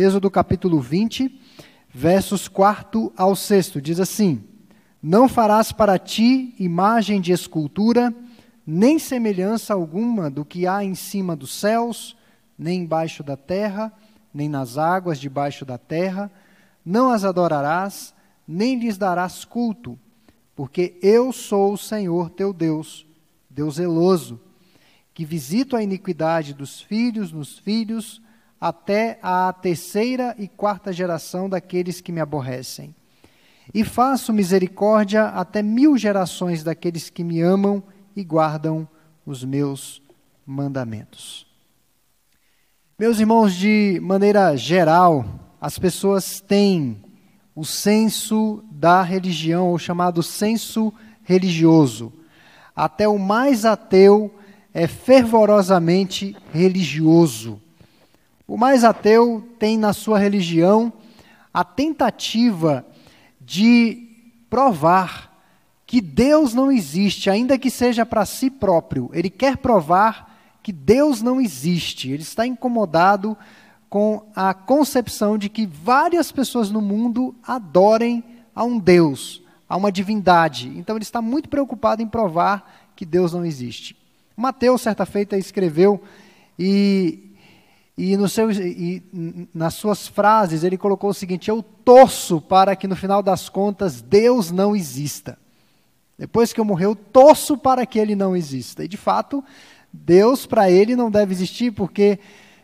Êxodo capítulo 20, versos 4 ao 6, diz assim: Não farás para ti imagem de escultura, nem semelhança alguma do que há em cima dos céus, nem embaixo da terra, nem nas águas debaixo da terra, não as adorarás, nem lhes darás culto, porque eu sou o Senhor teu Deus, Deus zeloso, que visito a iniquidade dos filhos nos filhos, até a terceira e quarta geração daqueles que me aborrecem. E faço misericórdia até mil gerações daqueles que me amam e guardam os meus mandamentos. Meus irmãos, de maneira geral, as pessoas têm o senso da religião, ou chamado senso religioso. Até o mais ateu é fervorosamente religioso. O mais ateu tem na sua religião a tentativa de provar que Deus não existe, ainda que seja para si próprio. Ele quer provar que Deus não existe. Ele está incomodado com a concepção de que várias pessoas no mundo adorem a um Deus, a uma divindade. Então ele está muito preocupado em provar que Deus não existe. Mateus, certa feita, escreveu e e, no seu, e nas suas frases ele colocou o seguinte: Eu torço para que no final das contas Deus não exista. Depois que eu morrer, eu torço para que ele não exista. E de fato, Deus para ele não deve existir, porque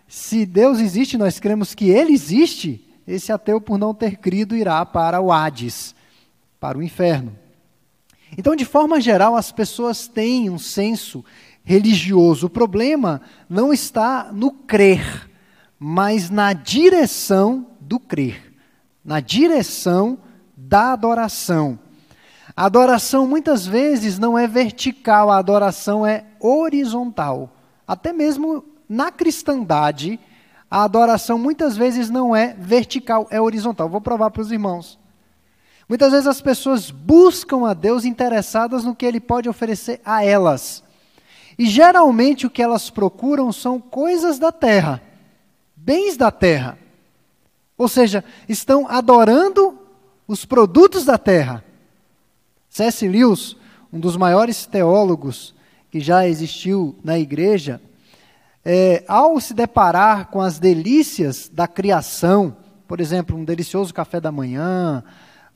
se Deus existe, nós cremos que ele existe, esse ateu, por não ter crido, irá para o Hades, para o inferno. Então, de forma geral, as pessoas têm um senso religioso. O problema não está no crer, mas na direção do crer, na direção da adoração. A adoração muitas vezes não é vertical, a adoração é horizontal. Até mesmo na cristandade, a adoração muitas vezes não é vertical, é horizontal. Vou provar para os irmãos. Muitas vezes as pessoas buscam a Deus interessadas no que Ele pode oferecer a elas. E geralmente o que elas procuram são coisas da terra, bens da terra. Ou seja, estão adorando os produtos da terra. C.S. Lewis, um dos maiores teólogos que já existiu na igreja, é, ao se deparar com as delícias da criação, por exemplo, um delicioso café da manhã,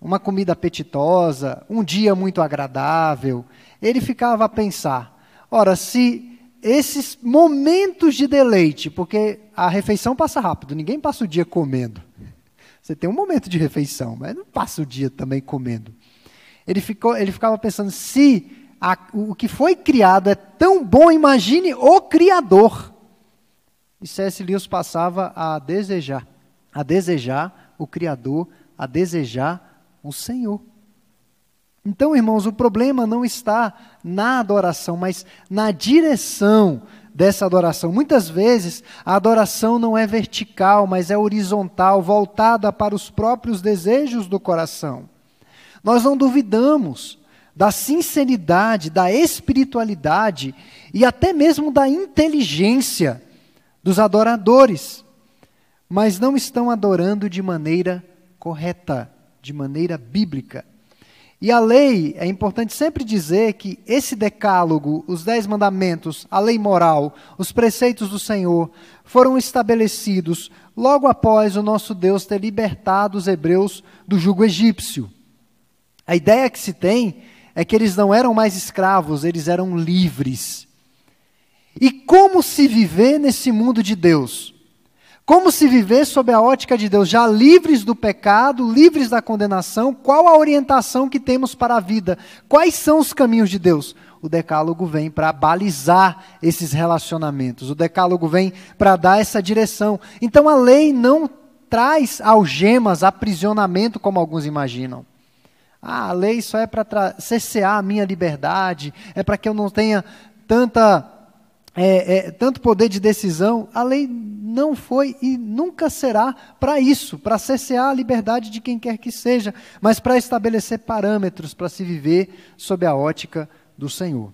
uma comida apetitosa, um dia muito agradável, ele ficava a pensar: Ora, se esses momentos de deleite, porque a refeição passa rápido, ninguém passa o dia comendo. Você tem um momento de refeição, mas não passa o dia também comendo. Ele, ficou, ele ficava pensando: se a, o que foi criado é tão bom, imagine o Criador. E C.S. Lewis passava a desejar, a desejar o Criador, a desejar o Senhor. Então, irmãos, o problema não está na adoração, mas na direção dessa adoração. Muitas vezes a adoração não é vertical, mas é horizontal, voltada para os próprios desejos do coração. Nós não duvidamos da sinceridade, da espiritualidade e até mesmo da inteligência dos adoradores, mas não estão adorando de maneira correta, de maneira bíblica. E a lei, é importante sempre dizer que esse decálogo, os dez mandamentos, a lei moral, os preceitos do Senhor, foram estabelecidos logo após o nosso Deus ter libertado os hebreus do jugo egípcio. A ideia que se tem é que eles não eram mais escravos, eles eram livres. E como se viver nesse mundo de Deus? Como se viver sob a ótica de Deus, já livres do pecado, livres da condenação? Qual a orientação que temos para a vida? Quais são os caminhos de Deus? O decálogo vem para balizar esses relacionamentos. O decálogo vem para dar essa direção. Então a lei não traz algemas, aprisionamento como alguns imaginam. Ah, a lei só é para cessear a minha liberdade, é para que eu não tenha tanta é, é, tanto poder de decisão, a lei não foi e nunca será para isso, para cessear a liberdade de quem quer que seja, mas para estabelecer parâmetros para se viver sob a ótica do Senhor.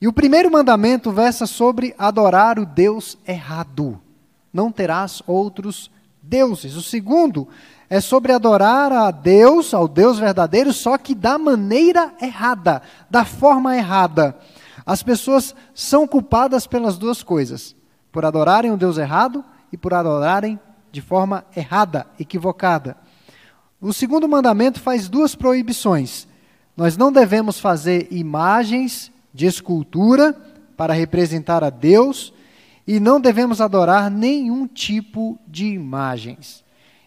E o primeiro mandamento versa sobre adorar o Deus errado. Não terás outros deuses. O segundo é sobre adorar a Deus, ao Deus verdadeiro, só que da maneira errada, da forma errada. As pessoas são culpadas pelas duas coisas: por adorarem o Deus errado e por adorarem de forma errada, equivocada. O segundo mandamento faz duas proibições. Nós não devemos fazer imagens de escultura para representar a Deus e não devemos adorar nenhum tipo de imagens.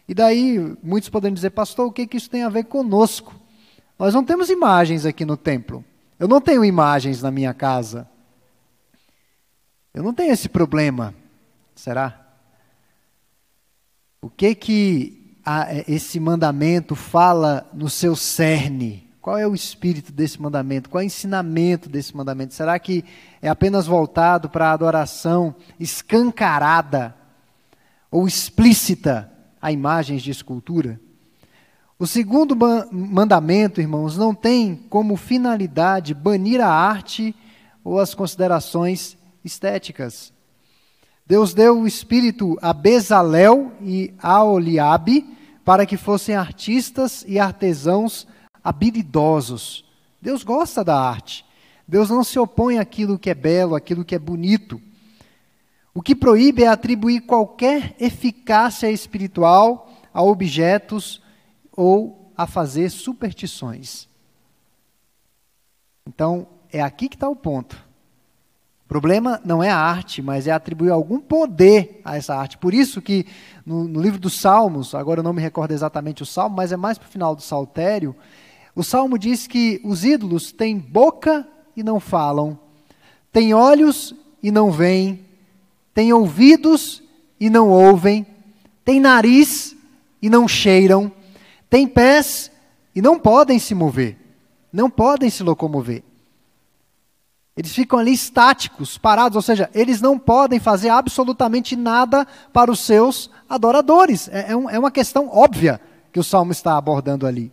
E daí, muitos podem dizer, pastor, o que, que isso tem a ver conosco? Nós não temos imagens aqui no templo. Eu não tenho imagens na minha casa. Eu não tenho esse problema. Será? O que que esse mandamento fala no seu cerne? Qual é o espírito desse mandamento? Qual é o ensinamento desse mandamento? Será que é apenas voltado para a adoração escancarada ou explícita a imagens de escultura. O segundo mandamento, irmãos, não tem como finalidade banir a arte ou as considerações estéticas. Deus deu o espírito a Bezalel e a Oliabe para que fossem artistas e artesãos habilidosos. Deus gosta da arte. Deus não se opõe àquilo que é belo, àquilo que é bonito. O que proíbe é atribuir qualquer eficácia espiritual a objetos ou a fazer superstições. Então, é aqui que está o ponto. O problema não é a arte, mas é atribuir algum poder a essa arte. Por isso que no, no livro dos Salmos, agora eu não me recordo exatamente o salmo, mas é mais para o final do Saltério, o salmo diz que os ídolos têm boca e não falam, têm olhos e não veem, têm ouvidos e não ouvem, têm nariz e não cheiram, têm pés e não podem se mover, não podem se locomover. Eles ficam ali estáticos, parados, ou seja, eles não podem fazer absolutamente nada para os seus adoradores. É, é, um, é uma questão óbvia que o salmo está abordando ali.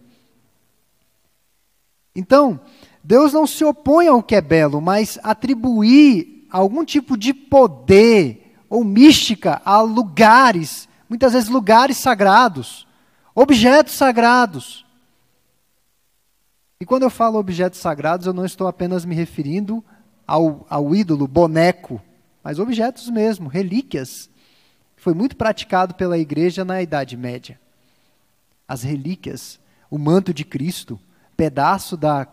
Então, Deus não se opõe ao que é belo, mas atribuir algum tipo de poder ou mística a lugares, muitas vezes lugares sagrados, objetos sagrados. E quando eu falo objetos sagrados, eu não estou apenas me referindo ao, ao ídolo, boneco, mas objetos mesmo, relíquias. Foi muito praticado pela igreja na Idade Média. As relíquias, o manto de Cristo, pedaço da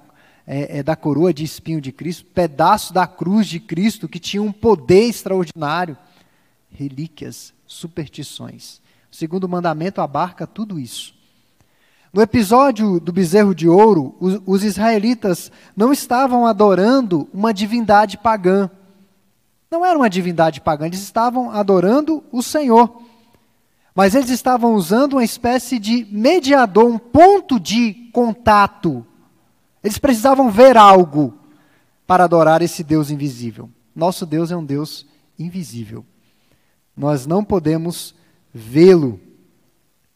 é, é, da coroa de espinho de Cristo, pedaço da cruz de Cristo que tinha um poder extraordinário, relíquias, superstições. O segundo mandamento abarca tudo isso. No episódio do bezerro de ouro, os, os israelitas não estavam adorando uma divindade pagã. Não era uma divindade pagã, eles estavam adorando o Senhor. Mas eles estavam usando uma espécie de mediador, um ponto de contato eles precisavam ver algo para adorar esse Deus invisível. Nosso Deus é um Deus invisível. Nós não podemos vê-lo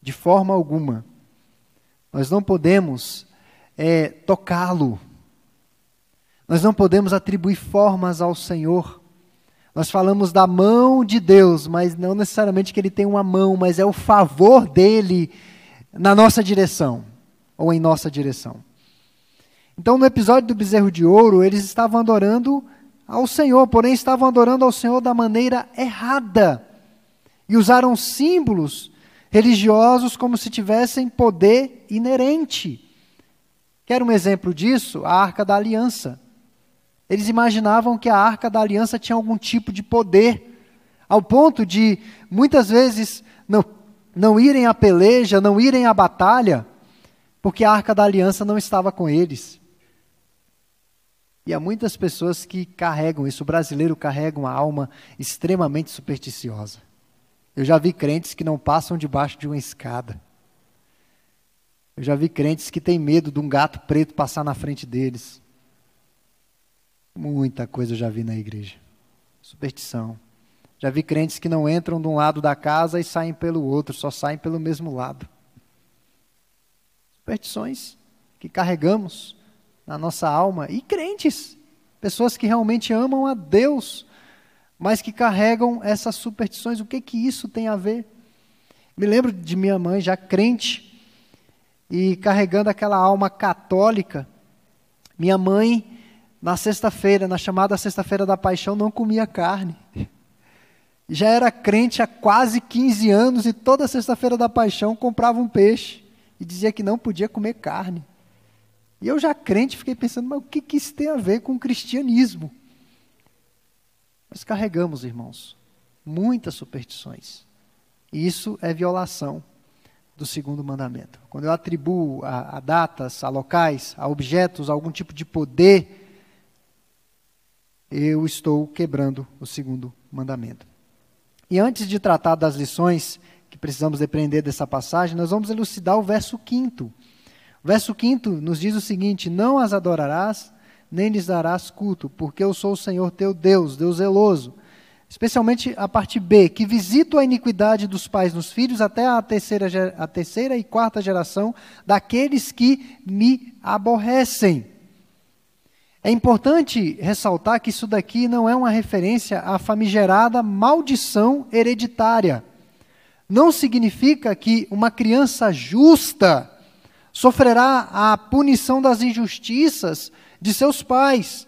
de forma alguma. Nós não podemos é, tocá-lo. Nós não podemos atribuir formas ao Senhor. Nós falamos da mão de Deus, mas não necessariamente que ele tem uma mão, mas é o favor dele na nossa direção ou em nossa direção. Então, no episódio do bezerro de ouro, eles estavam adorando ao Senhor, porém estavam adorando ao Senhor da maneira errada. E usaram símbolos religiosos como se tivessem poder inerente. Quer um exemplo disso? A Arca da Aliança. Eles imaginavam que a Arca da Aliança tinha algum tipo de poder, ao ponto de muitas vezes não, não irem à peleja, não irem à batalha, porque a Arca da Aliança não estava com eles. E há muitas pessoas que carregam isso. O brasileiro carrega uma alma extremamente supersticiosa. Eu já vi crentes que não passam debaixo de uma escada. Eu já vi crentes que têm medo de um gato preto passar na frente deles. Muita coisa eu já vi na igreja. Superstição. Já vi crentes que não entram de um lado da casa e saem pelo outro, só saem pelo mesmo lado. Superstições que carregamos na nossa alma. E crentes, pessoas que realmente amam a Deus, mas que carregam essas superstições. O que que isso tem a ver? Me lembro de minha mãe já crente e carregando aquela alma católica. Minha mãe, na sexta-feira, na chamada Sexta-feira da Paixão, não comia carne. Já era crente há quase 15 anos e toda Sexta-feira da Paixão comprava um peixe e dizia que não podia comer carne. E eu já crente fiquei pensando, mas o que, que isso tem a ver com o cristianismo? Nós carregamos, irmãos, muitas superstições. E isso é violação do segundo mandamento. Quando eu atribuo a, a datas, a locais, a objetos, a algum tipo de poder, eu estou quebrando o segundo mandamento. E antes de tratar das lições que precisamos depreender dessa passagem, nós vamos elucidar o verso 5. O verso 5 nos diz o seguinte: Não as adorarás, nem lhes darás culto, porque eu sou o Senhor teu Deus, Deus zeloso especialmente a parte B, que visito a iniquidade dos pais nos filhos até a terceira, a terceira e quarta geração daqueles que me aborrecem. É importante ressaltar que isso daqui não é uma referência à famigerada maldição hereditária. Não significa que uma criança justa sofrerá a punição das injustiças de seus pais.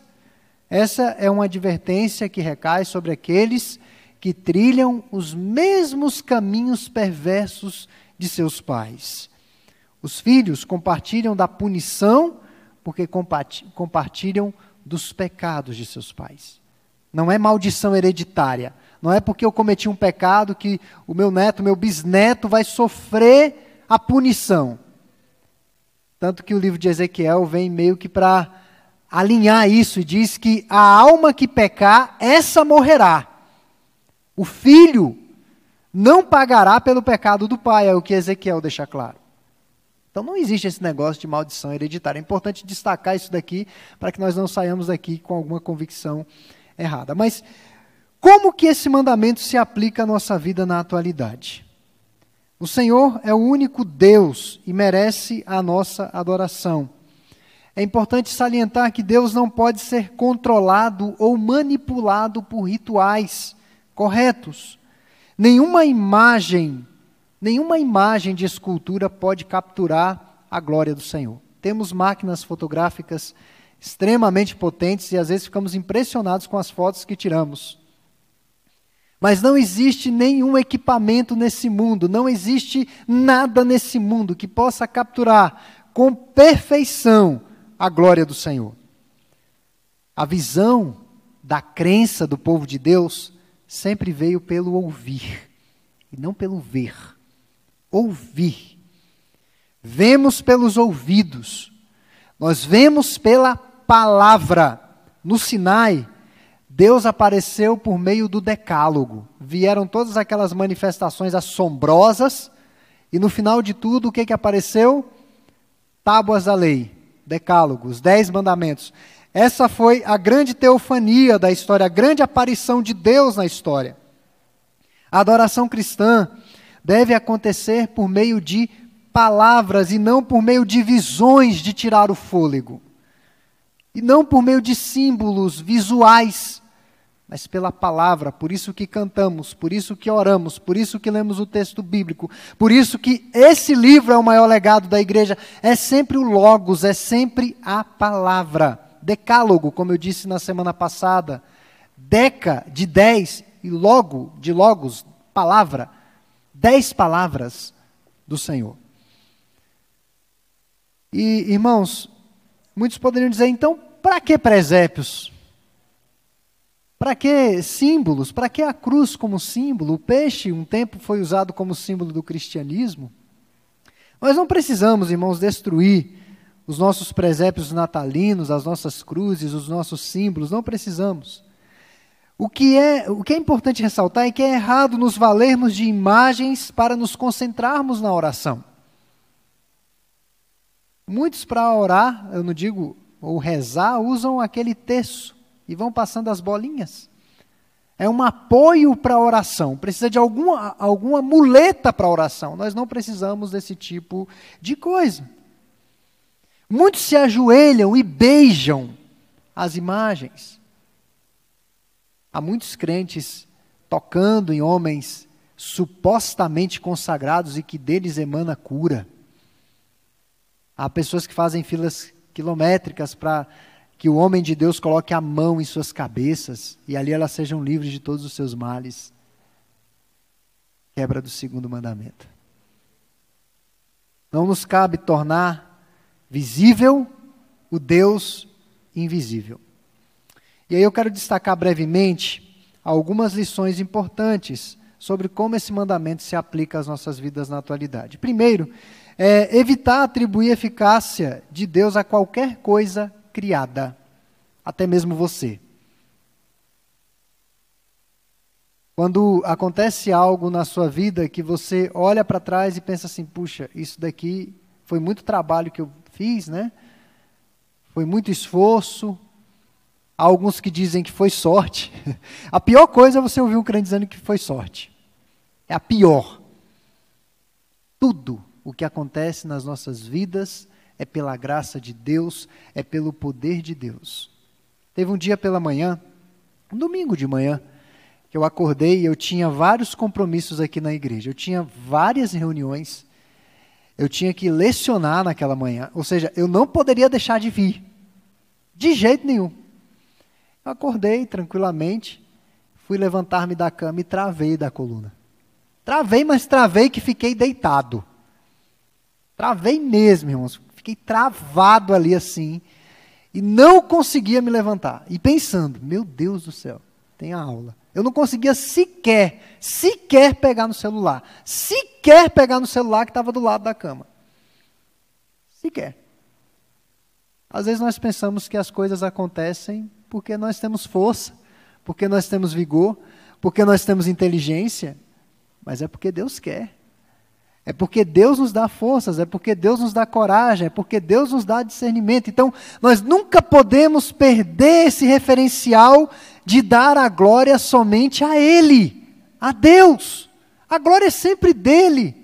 Essa é uma advertência que recai sobre aqueles que trilham os mesmos caminhos perversos de seus pais. Os filhos compartilham da punição porque compartilham dos pecados de seus pais. Não é maldição hereditária. Não é porque eu cometi um pecado que o meu neto, meu bisneto vai sofrer a punição. Tanto que o livro de Ezequiel vem meio que para alinhar isso e diz que a alma que pecar, essa morrerá. O filho não pagará pelo pecado do pai, é o que Ezequiel deixa claro. Então não existe esse negócio de maldição hereditária. É importante destacar isso daqui para que nós não saiamos daqui com alguma convicção errada. Mas como que esse mandamento se aplica à nossa vida na atualidade? O Senhor é o único Deus e merece a nossa adoração. É importante salientar que Deus não pode ser controlado ou manipulado por rituais corretos. Nenhuma imagem, nenhuma imagem de escultura pode capturar a glória do Senhor. Temos máquinas fotográficas extremamente potentes e às vezes ficamos impressionados com as fotos que tiramos. Mas não existe nenhum equipamento nesse mundo, não existe nada nesse mundo que possa capturar com perfeição a glória do Senhor. A visão da crença do povo de Deus sempre veio pelo ouvir e não pelo ver. Ouvir. Vemos pelos ouvidos. Nós vemos pela palavra. No Sinai, Deus apareceu por meio do decálogo. Vieram todas aquelas manifestações assombrosas e no final de tudo, o que que apareceu? Tábuas da lei Decálogo, os Dez Mandamentos. Essa foi a grande teofania da história, a grande aparição de Deus na história. A adoração cristã deve acontecer por meio de palavras e não por meio de visões de tirar o fôlego. E não por meio de símbolos visuais mas pela palavra, por isso que cantamos, por isso que oramos, por isso que lemos o texto bíblico, por isso que esse livro é o maior legado da igreja, é sempre o Logos, é sempre a palavra. Decálogo, como eu disse na semana passada, deca de dez e logo de logos, palavra, dez palavras do Senhor. E, irmãos, muitos poderiam dizer, então, para que presépios? Para que símbolos? Para que a cruz como símbolo? O peixe, um tempo, foi usado como símbolo do cristianismo. Nós não precisamos, irmãos, destruir os nossos presépios natalinos, as nossas cruzes, os nossos símbolos, não precisamos. O que, é, o que é importante ressaltar é que é errado nos valermos de imagens para nos concentrarmos na oração. Muitos, para orar, eu não digo ou rezar, usam aquele texto e vão passando as bolinhas. É um apoio para a oração. Precisa de alguma, alguma muleta para a oração. Nós não precisamos desse tipo de coisa. Muitos se ajoelham e beijam as imagens. Há muitos crentes tocando em homens supostamente consagrados e que deles emana cura. Há pessoas que fazem filas quilométricas para que o homem de Deus coloque a mão em suas cabeças e ali elas sejam livres de todos os seus males. Quebra do segundo mandamento. Não nos cabe tornar visível o Deus invisível. E aí eu quero destacar brevemente algumas lições importantes sobre como esse mandamento se aplica às nossas vidas na atualidade. Primeiro, é evitar atribuir eficácia de Deus a qualquer coisa criada, até mesmo você. Quando acontece algo na sua vida que você olha para trás e pensa assim, puxa, isso daqui foi muito trabalho que eu fiz, né? Foi muito esforço. Há alguns que dizem que foi sorte. A pior coisa é você ouvir um crente dizendo que foi sorte. É a pior. Tudo o que acontece nas nossas vidas é pela graça de Deus, é pelo poder de Deus. Teve um dia pela manhã, um domingo de manhã, que eu acordei e eu tinha vários compromissos aqui na igreja. Eu tinha várias reuniões. Eu tinha que lecionar naquela manhã. Ou seja, eu não poderia deixar de vir. De jeito nenhum. Eu acordei tranquilamente, fui levantar-me da cama e travei da coluna. Travei, mas travei que fiquei deitado. Travei mesmo, irmãos. Fiquei travado ali assim. E não conseguia me levantar. E pensando, meu Deus do céu, tem a aula. Eu não conseguia sequer, sequer pegar no celular. Sequer pegar no celular que estava do lado da cama. Sequer. Às vezes nós pensamos que as coisas acontecem porque nós temos força, porque nós temos vigor, porque nós temos inteligência, mas é porque Deus quer. É porque Deus nos dá forças, é porque Deus nos dá coragem, é porque Deus nos dá discernimento. Então, nós nunca podemos perder esse referencial de dar a glória somente a Ele, a Deus. A glória é sempre dele.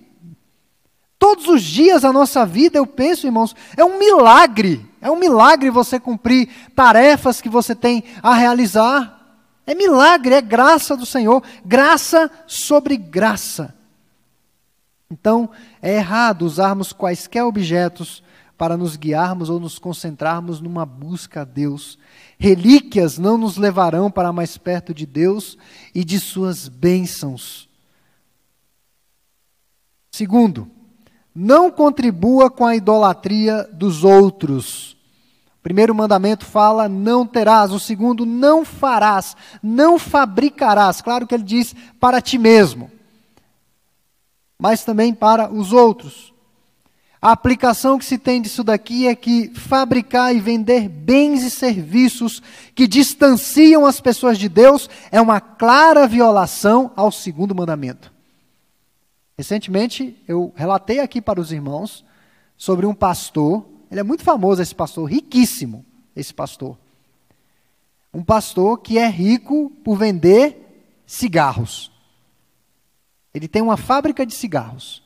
Todos os dias da nossa vida, eu penso, irmãos, é um milagre. É um milagre você cumprir tarefas que você tem a realizar. É milagre, é graça do Senhor, graça sobre graça. Então, é errado usarmos quaisquer objetos para nos guiarmos ou nos concentrarmos numa busca a Deus. Relíquias não nos levarão para mais perto de Deus e de suas bênçãos. Segundo, não contribua com a idolatria dos outros. O primeiro mandamento fala: não terás. O segundo, não farás, não fabricarás. Claro que ele diz para ti mesmo mas também para os outros. A aplicação que se tem disso daqui é que fabricar e vender bens e serviços que distanciam as pessoas de Deus é uma clara violação ao segundo mandamento. Recentemente, eu relatei aqui para os irmãos sobre um pastor, ele é muito famoso esse pastor, riquíssimo esse pastor. Um pastor que é rico por vender cigarros. Ele tem uma fábrica de cigarros.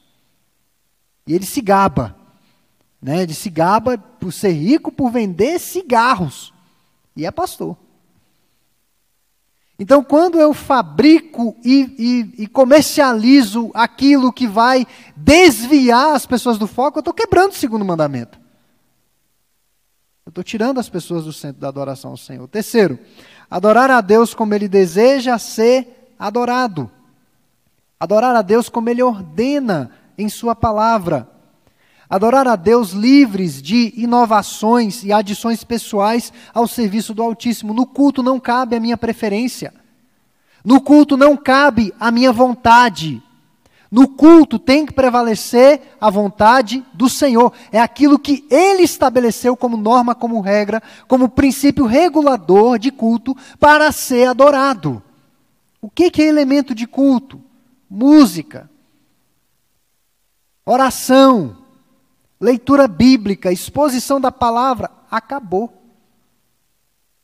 E ele se gaba. Né? Ele se gaba por ser rico, por vender cigarros. E é pastor. Então, quando eu fabrico e, e, e, comercializo aquilo que vai desviar as pessoas do foco, eu estou quebrando o segundo mandamento. Eu estou tirando as pessoas do centro da adoração ao Senhor. Terceiro, adorar a Deus como Ele deseja ser adorado. Adorar a Deus como Ele ordena em Sua palavra. Adorar a Deus livres de inovações e adições pessoais ao serviço do Altíssimo. No culto não cabe a minha preferência. No culto não cabe a minha vontade. No culto tem que prevalecer a vontade do Senhor. É aquilo que Ele estabeleceu como norma, como regra, como princípio regulador de culto para ser adorado. O que é elemento de culto? Música, oração, leitura bíblica, exposição da palavra, acabou.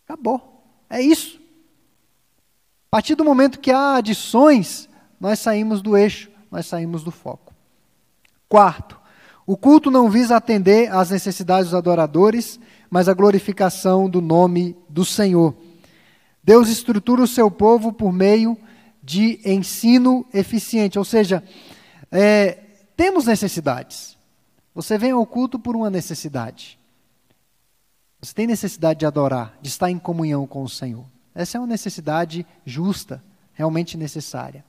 Acabou. É isso. A partir do momento que há adições, nós saímos do eixo, nós saímos do foco. Quarto, o culto não visa atender às necessidades dos adoradores, mas a glorificação do nome do Senhor. Deus estrutura o seu povo por meio de ensino eficiente. Ou seja, é, temos necessidades. Você vem ao culto por uma necessidade. Você tem necessidade de adorar, de estar em comunhão com o Senhor. Essa é uma necessidade justa, realmente necessária.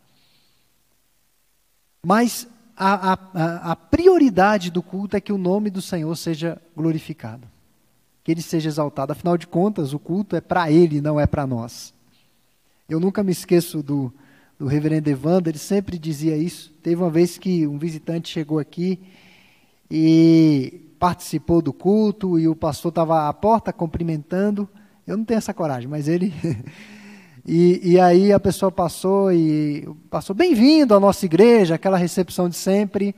Mas a, a, a, prioridade do culto é que o nome do Senhor seja glorificado, que ele seja exaltado. Afinal de contas, o culto é para ele, não é para nós. Eu nunca me esqueço do, do reverendo Evandro, ele sempre dizia isso. Teve uma vez que um visitante chegou aqui e participou do culto e o pastor estava à porta cumprimentando. Eu não tenho essa coragem, mas ele. e, e aí a pessoa passou e passou bem-vindo à nossa igreja, aquela recepção de sempre.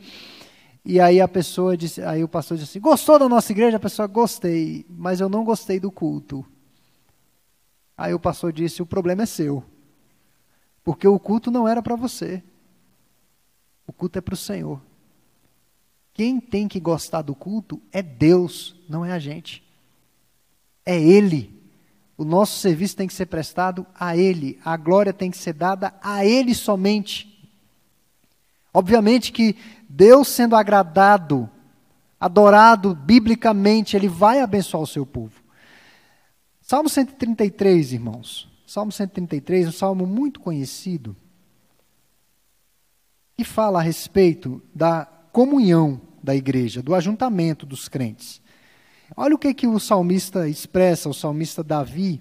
E aí a pessoa disse, aí o pastor disse assim, gostou da nossa igreja? A pessoa, gostei, mas eu não gostei do culto. Aí o pastor disse, o problema é seu. Porque o culto não era para você. O culto é para o Senhor. Quem tem que gostar do culto é Deus, não é a gente. É Ele. O nosso serviço tem que ser prestado a Ele. A glória tem que ser dada a Ele somente. Obviamente que Deus sendo agradado, adorado biblicamente, Ele vai abençoar o seu povo. Salmo 133, irmãos. Salmo 133, um salmo muito conhecido, que fala a respeito da comunhão da igreja, do ajuntamento dos crentes. Olha o que, que o salmista expressa, o salmista Davi.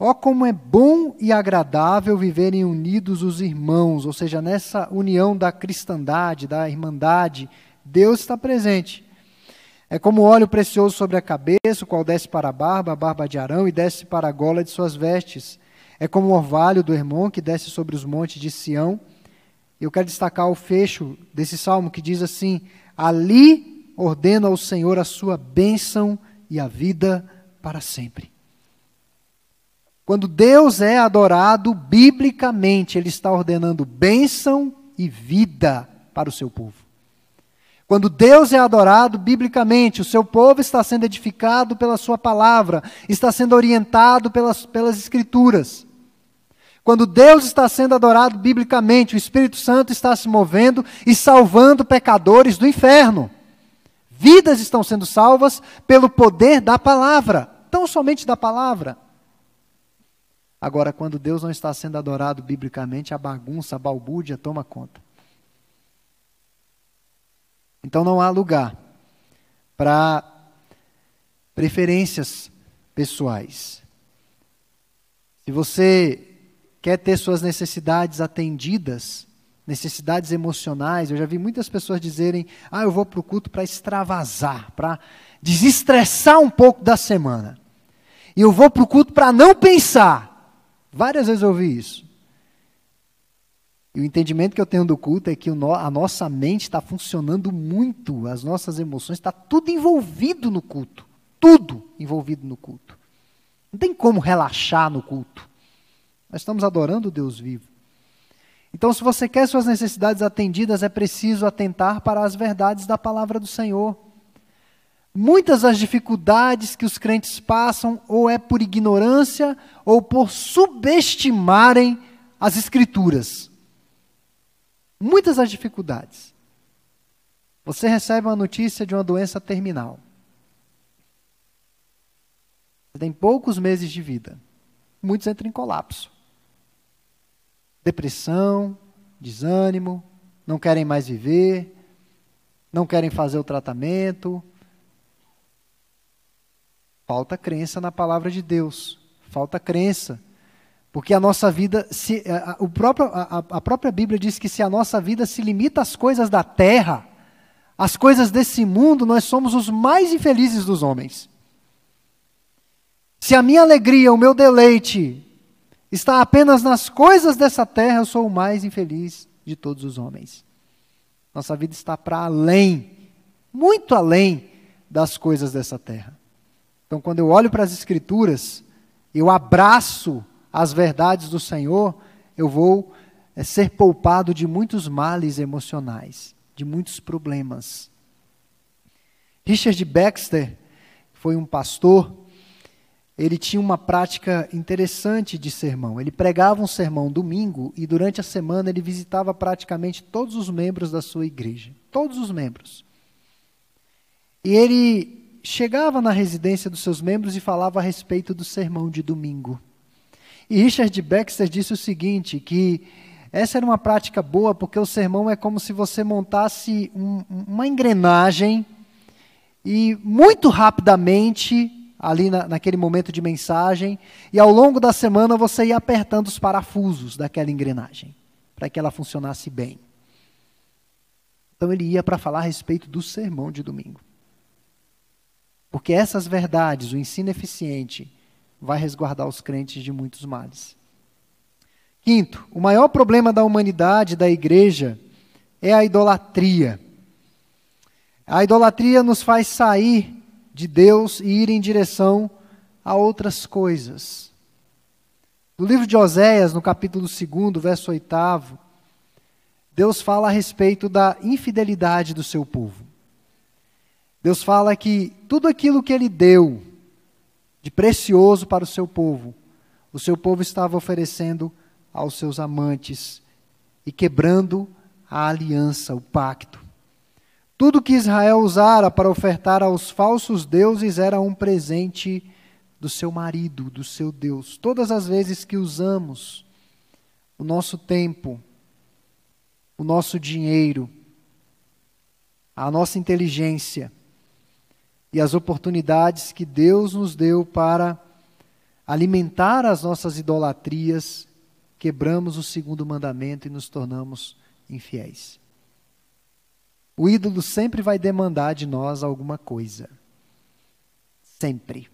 Ó oh, como é bom e agradável viverem unidos os irmãos, ou seja, nessa união da cristandade, da irmandade, Deus está presente. É como óleo precioso sobre a cabeça, o qual desce para a barba, a barba de Arão, e desce para a gola de suas vestes. É como o orvalho do Hermon, que desce sobre os montes de Sião. Eu quero destacar o fecho desse salmo que diz assim: Ali ordena ao Senhor a sua bênção e a vida para sempre. Quando Deus é adorado biblicamente, Ele está ordenando bênção e vida para o seu povo. Quando Deus é adorado biblicamente, o seu povo está sendo edificado pela Sua palavra, está sendo orientado pelas, pelas Escrituras. Quando Deus está sendo adorado biblicamente, o Espírito Santo está se movendo e salvando pecadores do inferno. Vidas estão sendo salvas pelo poder da palavra, tão somente da palavra. Agora, quando Deus não está sendo adorado biblicamente, a bagunça, a balbúrdia toma conta. Então não há lugar para preferências pessoais. Se você quer ter suas necessidades atendidas, necessidades emocionais. Eu já vi muitas pessoas dizerem: ah, eu vou para o culto para extravasar, para desestressar um pouco da semana. E eu vou para o culto para não pensar. Várias vezes eu ouvi isso. E o entendimento que eu tenho do culto é que a nossa mente está funcionando muito, as nossas emoções, está tudo envolvido no culto. Tudo envolvido no culto. Não tem como relaxar no culto. Nós estamos adorando o Deus vivo. Então, se você quer suas necessidades atendidas, é preciso atentar para as verdades da palavra do Senhor. Muitas das dificuldades que os crentes passam, ou é por ignorância, ou por subestimarem as Escrituras. Muitas das dificuldades. Você recebe uma notícia de uma doença terminal. Você tem poucos meses de vida. Muitos entram em colapso depressão, desânimo, não querem mais viver, não querem fazer o tratamento. Falta crença na palavra de Deus, falta crença. Porque a nossa vida, se, a, o próprio, a, a própria Bíblia diz que se a nossa vida se limita às coisas da terra, às coisas desse mundo, nós somos os mais infelizes dos homens. Se a minha alegria, o meu deleite está apenas nas coisas dessa terra, eu sou o mais infeliz de todos os homens. Nossa vida está para além, muito além das coisas dessa terra. Então, quando eu olho para as Escrituras, eu abraço as verdades do Senhor, eu vou é, ser poupado de muitos males emocionais, de muitos problemas. Richard Baxter foi um pastor ele tinha uma prática interessante de sermão. Ele pregava um sermão domingo e durante a semana ele visitava praticamente todos os membros da sua igreja. Todos os membros. E ele chegava na residência dos seus membros e falava a respeito do sermão de domingo. E Richard Baxter disse o seguinte: que essa era uma prática boa porque o sermão é como se você montasse um, uma engrenagem e muito rapidamente ali na, naquele momento de mensagem, e ao longo da semana você ia apertando os parafusos daquela engrenagem, para que ela funcionasse bem. Então ele ia para falar a respeito do sermão de domingo. Porque essas verdades, o ensino eficiente, vai resguardar os crentes de muitos males. Quinto, o maior problema da humanidade, da igreja, é a idolatria. A idolatria nos faz sair de Deus e ir em direção a outras coisas. No livro de Oséias, no capítulo 2, verso 8, Deus fala a respeito da infidelidade do seu povo. Deus fala que tudo aquilo que ele deu de precioso para o seu povo, o seu povo estava oferecendo aos seus amantes e quebrando a aliança, o pacto. Tudo que Israel usara para ofertar aos falsos deuses era um presente do seu marido, do seu Deus. Todas as vezes que usamos o nosso tempo, o nosso dinheiro, a nossa inteligência e as oportunidades que Deus nos deu para alimentar as nossas idolatrias, quebramos o segundo mandamento e nos tornamos infiéis. O ídolo sempre vai demandar de nós alguma coisa. Sempre.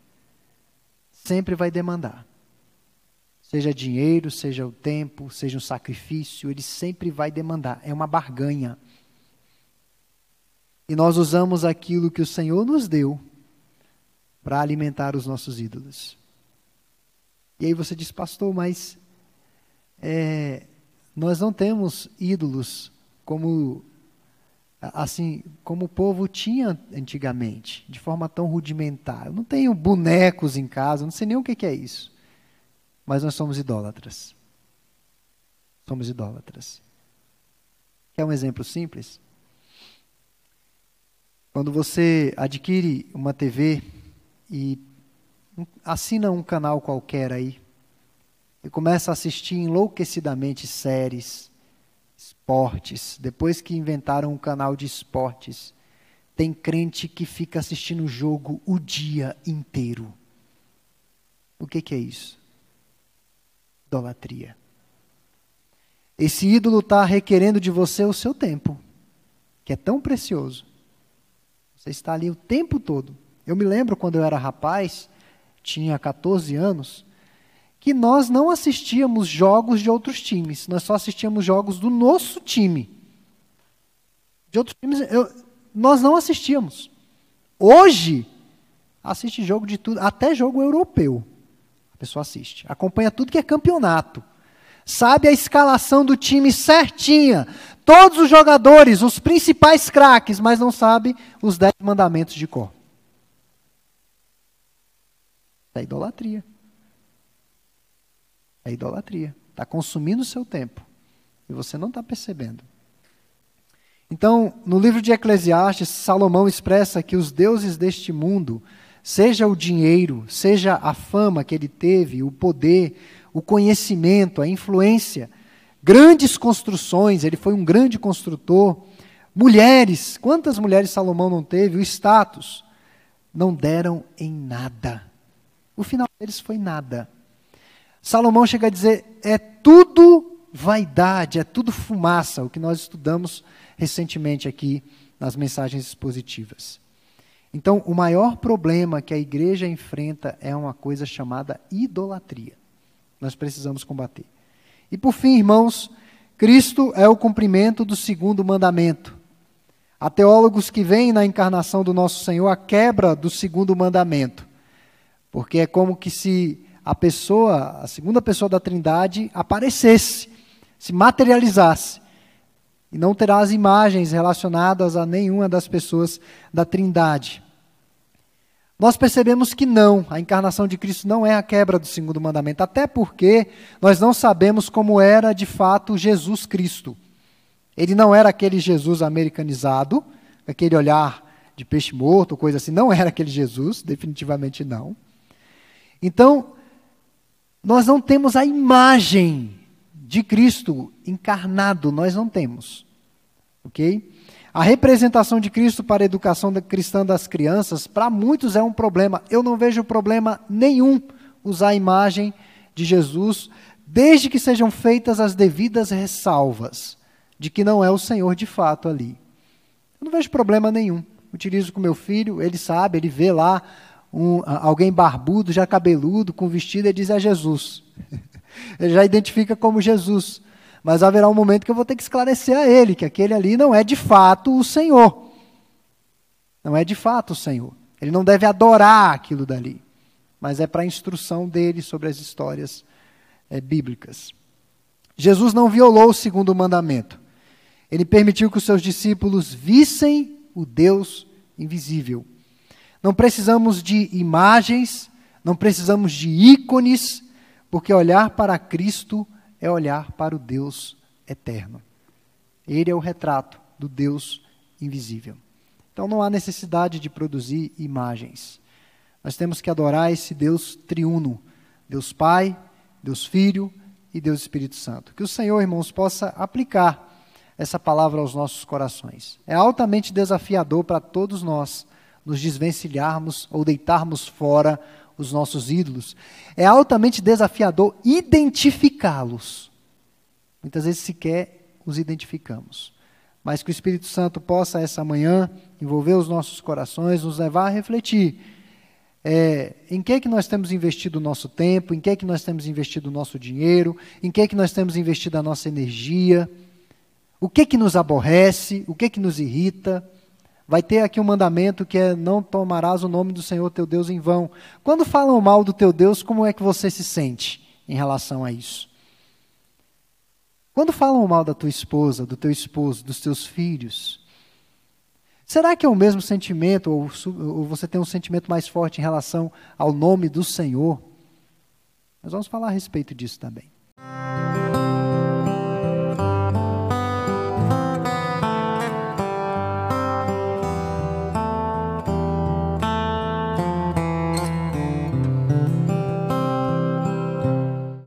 Sempre vai demandar. Seja dinheiro, seja o tempo, seja um sacrifício, ele sempre vai demandar. É uma barganha. E nós usamos aquilo que o Senhor nos deu para alimentar os nossos ídolos. E aí você diz, pastor, mas é, nós não temos ídolos como assim como o povo tinha antigamente, de forma tão rudimentar. Eu não tenho bonecos em casa, não sei nem o que, é isso. Mas nós somos idólatras. Somos idólatras. Quer um exemplo simples? Quando você adquire uma TV e assina um canal qualquer aí, e começa a assistir enlouquecidamente séries, esportes, depois que inventaram um canal de esportes, tem crente que fica assistindo o jogo o dia inteiro. O que, que é isso? Idolatria. Esse ídolo está requerendo de você o seu tempo, que é tão precioso. Você está ali o tempo todo. Eu me lembro quando eu era rapaz, tinha 14 anos, que nós não assistíamos jogos de outros times, nós só assistíamos jogos do nosso time. De outros times, eu, nós não assistíamos. Hoje, assiste jogo de tudo, até jogo europeu. A pessoa assiste. Acompanha tudo que é campeonato. Sabe a escalação do time certinha. Todos os jogadores, os principais craques, mas não sabe os dez mandamentos de cor. É idolatria. É idolatria. Está consumindo o seu tempo. E você não está percebendo. Então, no livro de Eclesiastes, Salomão expressa que os deuses deste mundo, seja o dinheiro, seja a fama que ele teve, o poder, o conhecimento, a influência, grandes construções, ele foi um grande construtor, mulheres, quantas mulheres Salomão não teve, o status, não deram em nada. O final deles foi nada. Salomão chega a dizer: é tudo vaidade, é tudo fumaça, o que nós estudamos recentemente aqui nas mensagens expositivas. Então, o maior problema que a igreja enfrenta é uma coisa chamada idolatria. Nós precisamos combater. E por fim, irmãos, Cristo é o cumprimento do segundo mandamento. Há teólogos que veem na encarnação do nosso Senhor a quebra do segundo mandamento, porque é como que se a pessoa, a segunda pessoa da Trindade, aparecesse, se materializasse. E não terá as imagens relacionadas a nenhuma das pessoas da Trindade. Nós percebemos que não, a encarnação de Cristo não é a quebra do segundo mandamento, até porque nós não sabemos como era de fato Jesus Cristo. Ele não era aquele Jesus americanizado, aquele olhar de peixe morto, coisa assim, não era aquele Jesus, definitivamente não. Então, nós não temos a imagem de Cristo encarnado, nós não temos. OK? A representação de Cristo para a educação cristã das crianças, para muitos é um problema. Eu não vejo problema nenhum usar a imagem de Jesus, desde que sejam feitas as devidas ressalvas de que não é o Senhor de fato ali. Eu não vejo problema nenhum. Utilizo com meu filho, ele sabe, ele vê lá um, alguém barbudo, já cabeludo, com vestido, ele diz é Jesus. ele já identifica como Jesus. Mas haverá um momento que eu vou ter que esclarecer a ele que aquele ali não é de fato o Senhor. Não é de fato o Senhor. Ele não deve adorar aquilo dali. Mas é para a instrução dele sobre as histórias é, bíblicas. Jesus não violou o segundo mandamento. Ele permitiu que os seus discípulos vissem o Deus invisível. Não precisamos de imagens, não precisamos de ícones, porque olhar para Cristo é olhar para o Deus eterno. Ele é o retrato do Deus invisível. Então não há necessidade de produzir imagens. Nós temos que adorar esse Deus triuno, Deus Pai, Deus Filho e Deus Espírito Santo. Que o Senhor, irmãos, possa aplicar essa palavra aos nossos corações. É altamente desafiador para todos nós nos desvencilharmos ou deitarmos fora os nossos ídolos. É altamente desafiador identificá-los. Muitas vezes sequer os identificamos. Mas que o Espírito Santo possa, essa manhã, envolver os nossos corações, nos levar a refletir é, em que é que nós temos investido o nosso tempo, em que é que nós temos investido o nosso dinheiro, em que é que nós temos investido a nossa energia o que que nos aborrece, o que que nos irrita. Vai ter aqui um mandamento que é não tomarás o nome do Senhor teu Deus em vão. Quando falam mal do teu Deus, como é que você se sente em relação a isso? Quando falam mal da tua esposa, do teu esposo, dos teus filhos, será que é o mesmo sentimento, ou, ou você tem um sentimento mais forte em relação ao nome do Senhor? Nós vamos falar a respeito disso também.